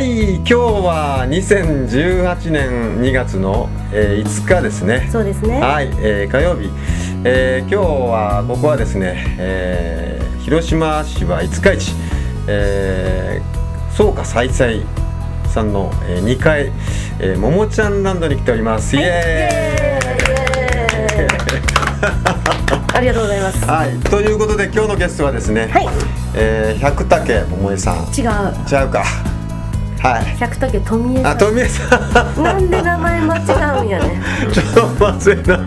はい今日は2018年2月の、えー5日ですねそうですね。はい、えー火曜日、えー今日はここはですね、えー広島市は五日市、えー、草加菜祭さんの、え2階、えー、ももちゃんランドに来ております、イエーイありがとうございます。はい、ということで今日のゲストはですね、はい。えー、百武桃江さん違う。違うかはい百武富江さあ富江さんん。なんで名前間違うんやね。ちょっと忘れた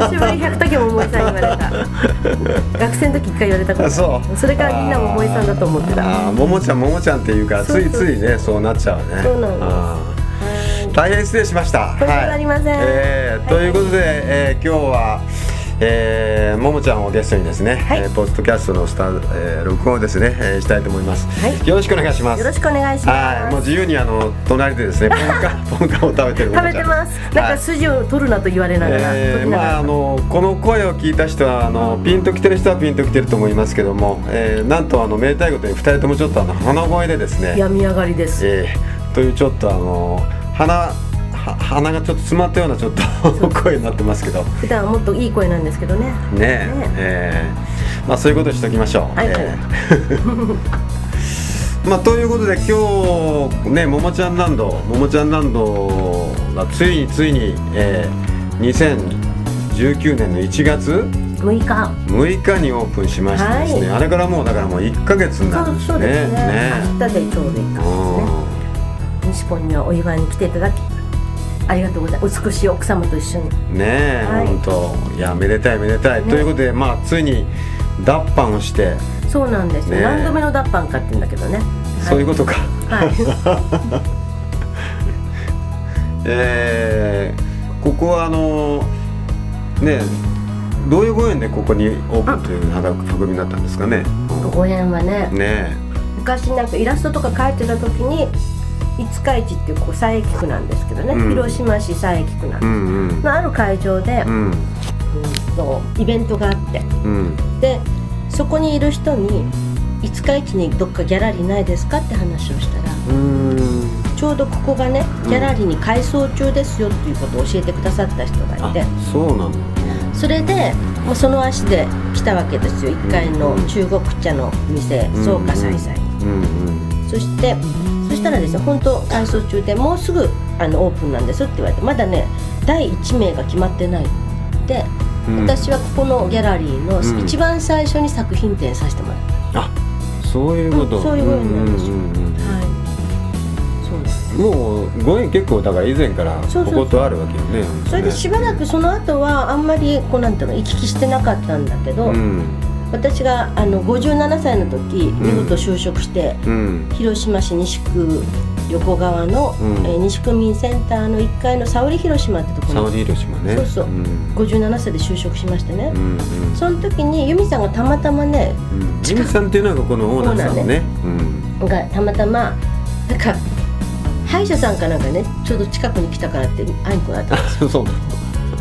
久しぶりに百武桃江さん言われた。学生の時一回言われたことある。あそうそれからみんな桃江さんだと思ってた。あーももちゃんももちゃんっていうからついついねそうなっちゃうねそうなんですあー大変失礼しましたとんでもありませんえーということで、えー今日はえーももちゃんをゲストにですね、はい。えーポッドキャストのスタ、えー録音をですね、えーしたいと思います、はい。よろしくお願いします。よろしくお願いします。はい。もう自由にあの隣でですねポンカ ポンカを食べてるももち。ゃん食べてます。なんはい。か筋を取るなと言われながら。えーまああのこの声を聞いた人はあのピンときてる人はピンときてると思いますけども、えーなんとあのめでたいことに2人ともちょっとあの鼻声でですね、病み上がりです。えーというちょっとあの鼻は鼻がちょっと詰まったようなちょっと声になってますけどね普段はもっといい声なんですけどね。ええーまあそういうことにしておきましょう。はいえー まあということで今日ねももちゃんランドももちゃんランドがついについに、えー、2019年の1月六日。6日にオープンしましてですね、はあれからもうだからもう1ヶ月になそうるんですね。そうですね。ね明日でちょうど一ヶ月ですね。西ポンにはお祝いに来ていただきありがとうございます。美しい奥様と一緒に。ねえ、はい。本当。いやめでたいめでたい、ね。ということでまあついに脱版をして、そうなんですよ、ね何度目の脱版かって言うんだけどね。そういうことか。はい。えーここはあのねどういうご縁でここにオープンという運びになったんですかね。ご縁はねね昔なんかイラストとか描いてた時に五日市っていうこう佐伯区なんですけどね、うん。広島市佐伯区なんえ、うでんうん。す、のある会場で、うん。うんとイベントがあって。うん。でそこにいる人に五日市にどっかギャラリーないですかって話をしたらうん。ちょうどここがねギャラリーに改装中ですよっていうことを教えてくださった人がいて。あそうなの？それでもうその足で来たわけですよ。1階の中国茶の店うん。草加菜祭に。そしてそしたらですね本当改装中でもうすぐあのオープンなんですって言われてまだね第1名が決まってないで、うん。私はここのギャラリーのうん。一番最初に作品展させてもらった、あそういうこと、うんそういうご縁なんですよ。うんうんうんはい。そうです。もうご縁結構だから以前からそうそう。こことあるわけよね。それでしばらくその後はあんまりこうなんていうの行き来してなかったんだけど、うん私があの57歳の時見事就職して、うん。広島市西区横川の、うん。えー西区民センターの1階の沙織広島ってところに。サウディ広島ね。そうそう。ん。57歳で就職しましてね、うんうん。その時に由美さんがたまたまねうん。ジミさんっていうのがここのオーナーさんね。うん。がたまたまなんか歯医者さんかなんかねちょうど近くに来たからって会いに来られたんですよ。そうな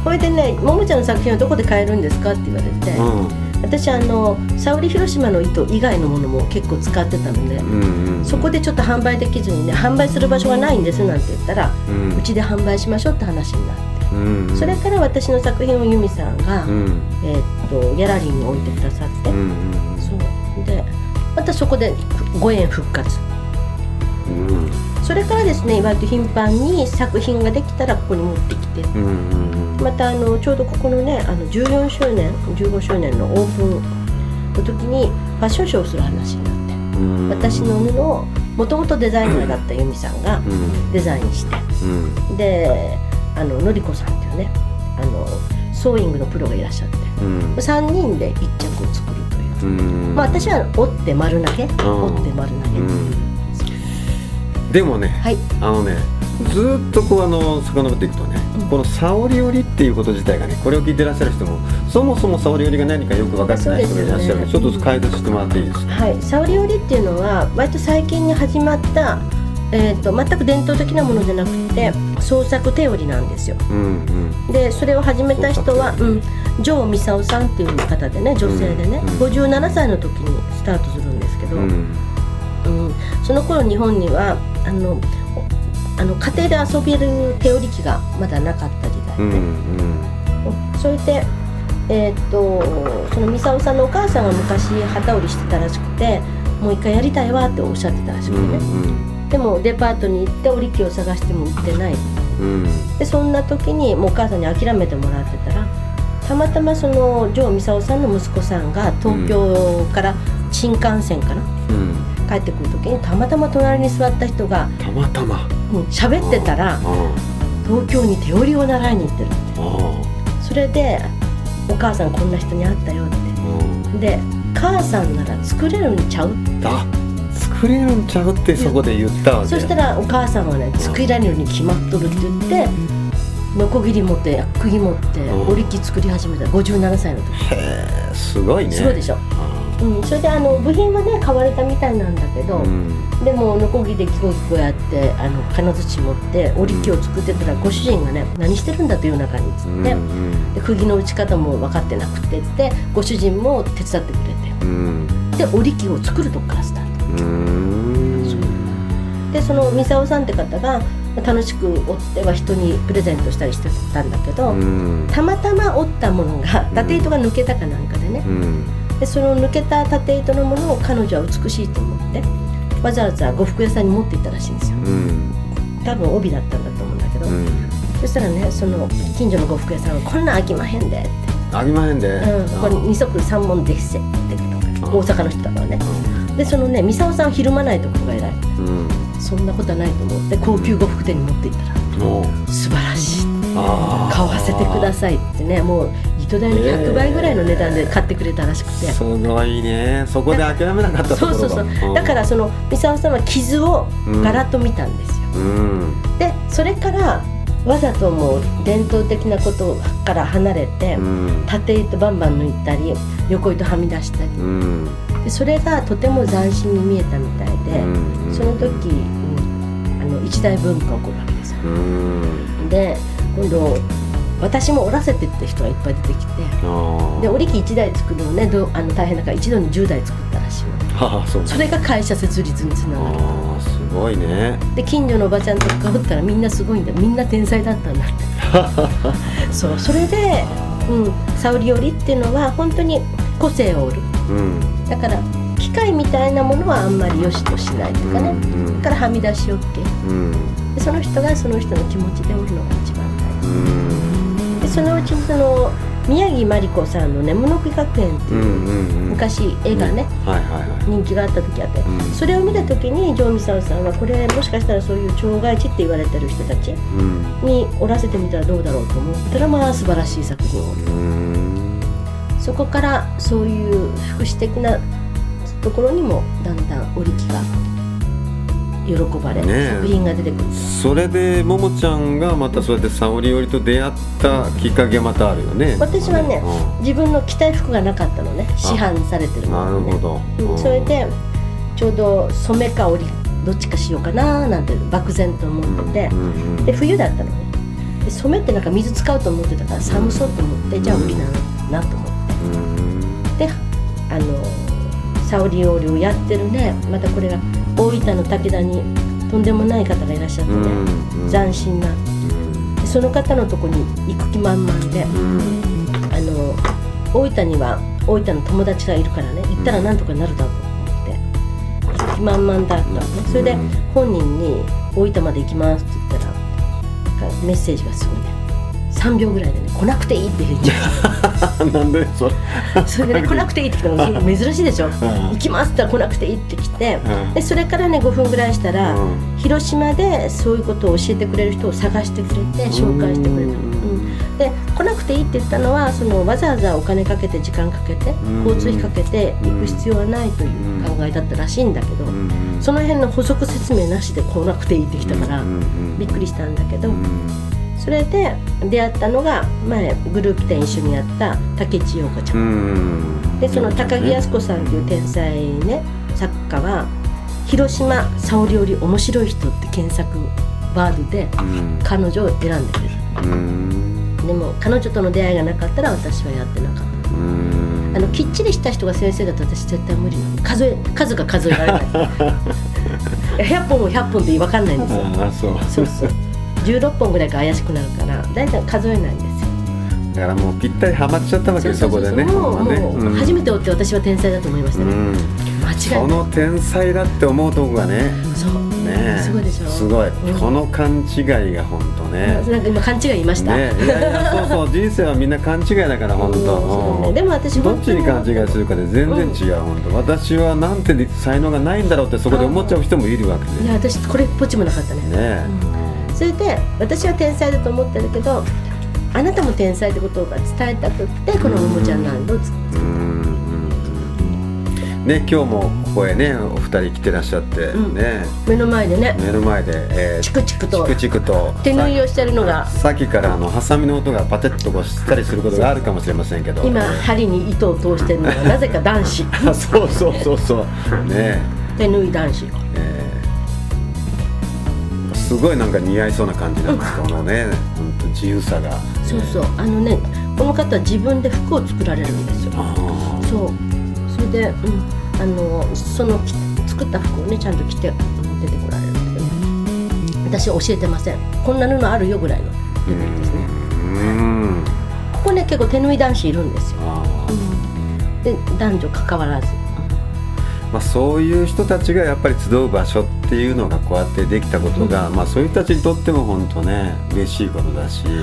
それでね「ももちゃんの作品はどこで買えるんですか?」って言われて、の。私あの沙織広島の糸以外のものも結構使ってたので、うんうんうん。そこでちょっと販売できずにね販売する場所がないんですなんて言ったらうん。うちで販売しましょうって話になって、うんうん。それから私の作品を由美さんが、うん。えーっとギャラリーに置いてくださって、うんうん。そう。でまたそこでご縁復活。うんそれからですね割と頻繁に作品ができたらここに持ってきて。うんうんまたあのちょうどここのねあの14周年15周年のオープンの時にファッションショーをする話になってうん。私の布をもともとデザイナーだった由美さんがうん。デザインしてうん。であののりこさんっていうねあのソーイングのプロがいらっしゃってうん。3人で1着を作るという、うん。まあ私は折って丸投げ、折って丸投げ、う。んでもねはい。あのねずーっとこうあの遡っていくとね、うん。この沙織織っていうこと自体がねこれを聞いてらっしゃる人もそもそも沙織織が何かよく分かってない人がいらっしゃるのでちょっと解説してもらっていいですか？はい、沙織織っていうのは割と最近に始まった、えー、と全く伝統的なものじゃなくて創作手織りなんですよ。うんうん。でそれを始めた人は、創うん、城美沙さんっていう方でね女性でね、うん57歳の時にスタートするんですけど、うん。うん、その頃日本にはあのあの家庭で遊べる手織り機がまだなかった時代で、うんうん。それで、えーっとそのミサオさんのお母さんが昔機織りしてたらしくてもう一回やりたいわっておっしゃってたらしくうてね、んでもデパートに行って織り機を探しても売ってない。うん。でそんな時にもうお母さんに諦めてもらってたらたまたまその城美沙さんの息子さんが東京から新幹線かな、うん帰ってくる時にたまたま隣に座った人がたまたま。うん喋ってたらあ東京に手織りを習いに行ってるあそれでお母さんこんな人に会ったよって。うん。で母さんなら作れるんちゃう？あ作れるんちゃうってそこで言ったわけ。そしたらお母さんはね作られるに決まっとるって言ってノコギリ持って釘持ってうん。織り機作り始めた。57歳の時。へえすごいね。すごいでしょ、あうん、それであの部品はね買われたみたいなんだけど、でもノコギリでキコキコやってあの金槌持って織り機を作ってたらご主人がね何してるんだという中にっつって、うんで釘の打ち方も分かってなくてってご主人も手伝ってくれて。うん。で織り機を作るとこからスタート。うん。でそのミサオさんって方が楽しく織っては人にプレゼントしたりしてたんだけど、うん。たまたま織ったものが縦糸が抜けたかなんかでね、うんでその抜けた縦糸のものを彼女は美しいと思ってわざわざ呉服屋さんに持って行ったらしいんですよ。うん。多分帯だったんだと思うんだけど、うん。そしたらねその近所の呉服屋さんが「こんなん飽きまへんで」って。ありまへんで「うん、これ二足三門でっせ」って大阪の人だからね。でそのねミサオさんをひるまないところが偉い。うん。そんなことはないと思って高級呉服店に持って行ったらもう。素晴らしい買わせてくださいってねもう糸代の100倍ぐらいの値段で買ってくれたらしくて、すごいね。そこで諦めなかったそうそうそう。だからそのミサオさんは傷をガラッと見たんですよ、うん。でそれからわざともう伝統的なことから離れて、うん。縦糸バンバン抜いたり横糸はみ出したり。うん。でそれがとても斬新に見えたみたいで、うん。その時、うんあの一大ブームが起こるわけですよ。うん。で今度私も織らせてって人がいっぱい出てきてあで織り機1台作るのねどあの大変だから一度に10台作ったらしいのそうそれが会社設立につながる。ああすごいね。で近所のおばちゃんとかおったらみんなすごいんだ。みんな天才だったんだって。そうそれで、うん、沙織織っていうのは本当に個性を織る。うん。だから機械みたいなものはあんまり良しとしないとかね、うんだからはみ出し OK うん。でその人がその人の気持ちで織るのが一番大事。うん。でそのうちにその宮城真理子さんの「ねものく学園」ってうんいう、うん。昔絵がね、人気があった時あって、うん。それを見た時に城美沙さんはこれもしかしたらそういう障害値って言われてる人たちうん。に織らせてみたらどうだろうと思ったらまあ素晴らしい作品を。うん。そこからそういう福祉的なところにもだんだん織り機が喜ばれ、ねえ。作品が出てくるそれでももちゃんがまたそうやって沙織織と出会ったきっかけがまたあるよね。私はね自分の着たい服がなかったのね市販されてるのね。なるほど。うん。それでちょうど染めか織りどっちかしようかななんて漠然と思ってて、うんうんで冬だったのね。で染めってなんか水使うと思ってたから寒そうと思って、じゃあ織りななと思って。うん。であの沙織織をやってるね。またこれが大分の武田にとんでもない方がいらっしゃってね、うん斬新な。うん。でその方のとこに行く気満々でうん。あの大分には大分の友達がいるからね行ったらなんとかなるだろうと思って行く気満々だったのね。それでうん本人に「大分まで行きます」って言ったらメッセージがすぐね3秒ぐらいでね「来なくていい」って返事がなんでそれそれでね来なくていい。って来たの珍しいでしょ？行きますって言ったら来なくていいって来てうん。でそれからね5分ぐらいしたら、うん。広島でそういうことを教えてくれる人を探してくれて紹介してくれたで来なくていいって言ったのはそのわざわざお金かけて時間かけてん。交通費かけて行く必要はないという考えだったらしいんだけど、うん。その辺の補足説明なしで来なくていいってきたから、うん。うん。びっくりしたんだけど、うんそれで出会ったのが前グループ展一緒にやった竹内陽子ちゃん。うん。でその高木靖子さんっていう天才ね作家は「広島沙織より面白い人」って検索ワードでうん。彼女を選んでくれうん。たでも彼女との出会いがなかったら私はやってなかった。うん。あのきっちりした人が先生だと私絶対無理なの。数え数が数えられない。100本も100本って分かんないんですよ。ああそう。そうそう16本ぐらいが怪しくなるから大体数えないんですよ。だからもうぴったりハマっちゃったわけそこでね。もうもううん。初めて追って私は天才だと思いましたね、うん。間違いその天才だって思うとこがね。そう、ねすごいでしょ。すごい、うん。この勘違いが本当ね。なんか今勘違い言いました、ねいやいやそうそう。人生はみんな勘違いだから本当、ねでも私どっちに勘違いするかで全然違う、本当私はなんて才能がないんだろうってそこで思っちゃう人もいるわけで。いや私これっぽっちもなかったね。ねうんそれで私は天才だと思ってるけどあなたも天才ってことが伝えたくってこのももちゃんランドを作っうんうん。ね今日もここへねお二人来てらっしゃって、うん。ね。目の前でね。目の前で、えーチクチクと。チクチクと。手縫いをしてるのが。ささっきからあのハサミの音がパテッとこうしたりすることがあるかもしれませんけど。今針に糸を通してるのがなぜか男子。あ そうそうそうそう。ね。手縫い男子。えーすごいなんか似合いそうな感じなんですこのね本当自由さが。そうそう。あのねこの方は自分で服を作られるんですよ。あそう。それで、うん、あのそのき作った服をねちゃんと着てうん出てこられるんだけど。ね私は教えてません。こんな布あるよぐらいの。レベルですねーうん。ここね結構手縫い男子いるんですよ、あー。で男女関わらず、まあ、そういう人たちがやっぱり集う場所っていうのがこうやってできたことが、まあ、そういう人たちにとっても本当ね嬉しいことだし、そう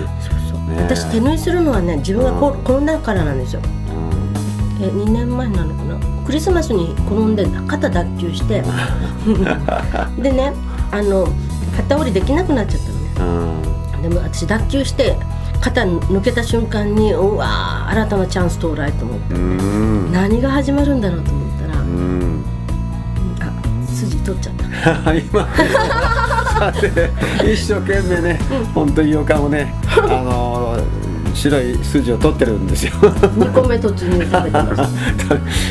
そう、ね。私手縫いするのはね自分がこうん転んだからなんですよ。うん。え2年前なのかな？クリスマスに転んで肩脱臼して。でねあの肩折りできなくなっちゃったのね。うん。でも私脱臼して肩抜けた瞬間にうわー新たなチャンス到来と思って。うん。何が始まるんだろうと思ったら、ううん取っちゃった。今さて一生懸命ね、本当に洋館をね、あの白い筋を取ってるんですよ。2個目突入食べてまし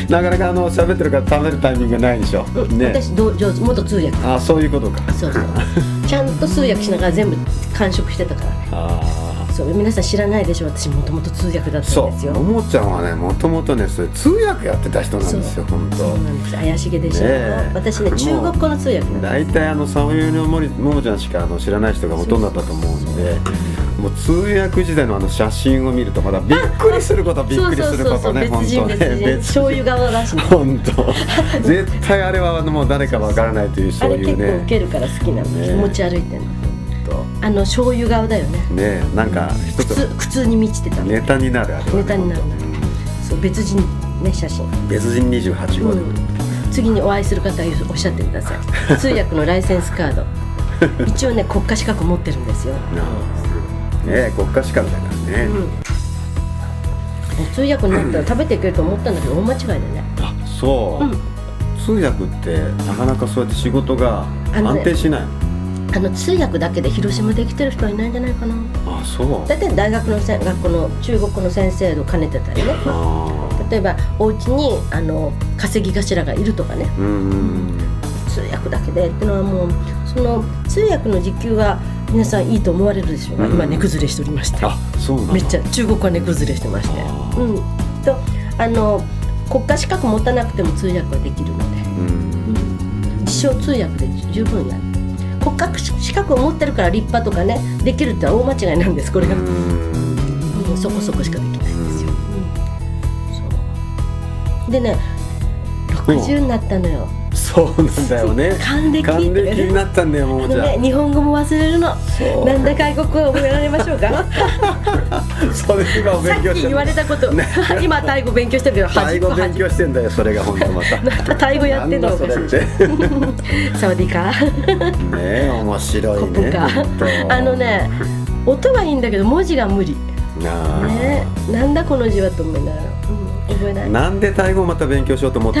た、なかなかあの喋ってるから食べるタイミングがないでしょ。うん。ね。私どう上手元通訳。あ、そういうことか。そうそう。ちゃんと通訳しながら全部完食してたから。ねあそう皆さん知らないでしょ私もともと通訳だあ。った。んですよ。ももちゃんはね、もともとね、それ通訳やってた人なんですよ。本そう当。なんです。怪しげでしょ、ねえ。私ね中国語の通訳なんです大体あのサオユのもりももちゃんしかあの知らない人がほとんどだったと思うんでもう通訳時代のあの写真を見るとまだびっくりすることびっくりすることね別人別人。ね 醤油側らしい。本当。絶対あれはあのもう誰かわからないというあれ結構そういうねウケるから好きなの、ね気持ち歩いてんのとあの醤油顔だよね。ねなんか一つ。苦痛に満ちてたの。ネタになるあれネタになる本そう別人ね写真、別人28号。で、うん、次にお会いする方はおっしゃってください。通訳のライセンスカード。一応ね国家資格持ってるんですよ、ね国家資格だからね、うん、通訳になったら食べていけると思ったんだけど大間違いだね。あそう、うん。通訳ってなかなかそうやって仕事が安定しないあの通訳だけで広島できてる人はいないんじゃないかな。あそう。大体大学のせん学校の中国語の先生と兼ねてたりね。あ例えばお家にあの稼ぎ頭がいるとかね。ーうん通訳だけでっていうのはもうその通訳の時給は皆さんいいと思われるでしょうが、うん。今値崩れしておりまして。あそうめっちゃ中国は値崩れしてまして。うん。とあの国家資格持たなくても通訳はできるので、うん。自称通訳で十分やる国家資格を持ってるから立派とかねできるって大間違いなんですこれが、ううんんそこそこしかできないんですよ、うん。そう。でね60になったのよそうなんだよね。還暦。還暦になったんだよももちゃん。あのね、日本語も忘れるの。なんだ外国語を覚えられましょうか？それ今勉強してっき言われたこと、ね。今タイ語勉強してるけどタイ語勉強してんだよそれが本当また。こ端タイ語やってんのそれっサワディーカーえ面白いねあのね音はいいんだけど文字が無理。あー。ね。なんだこの字はと思いながら、うん、覚えない。なんでタイ語をまた勉強しようと思った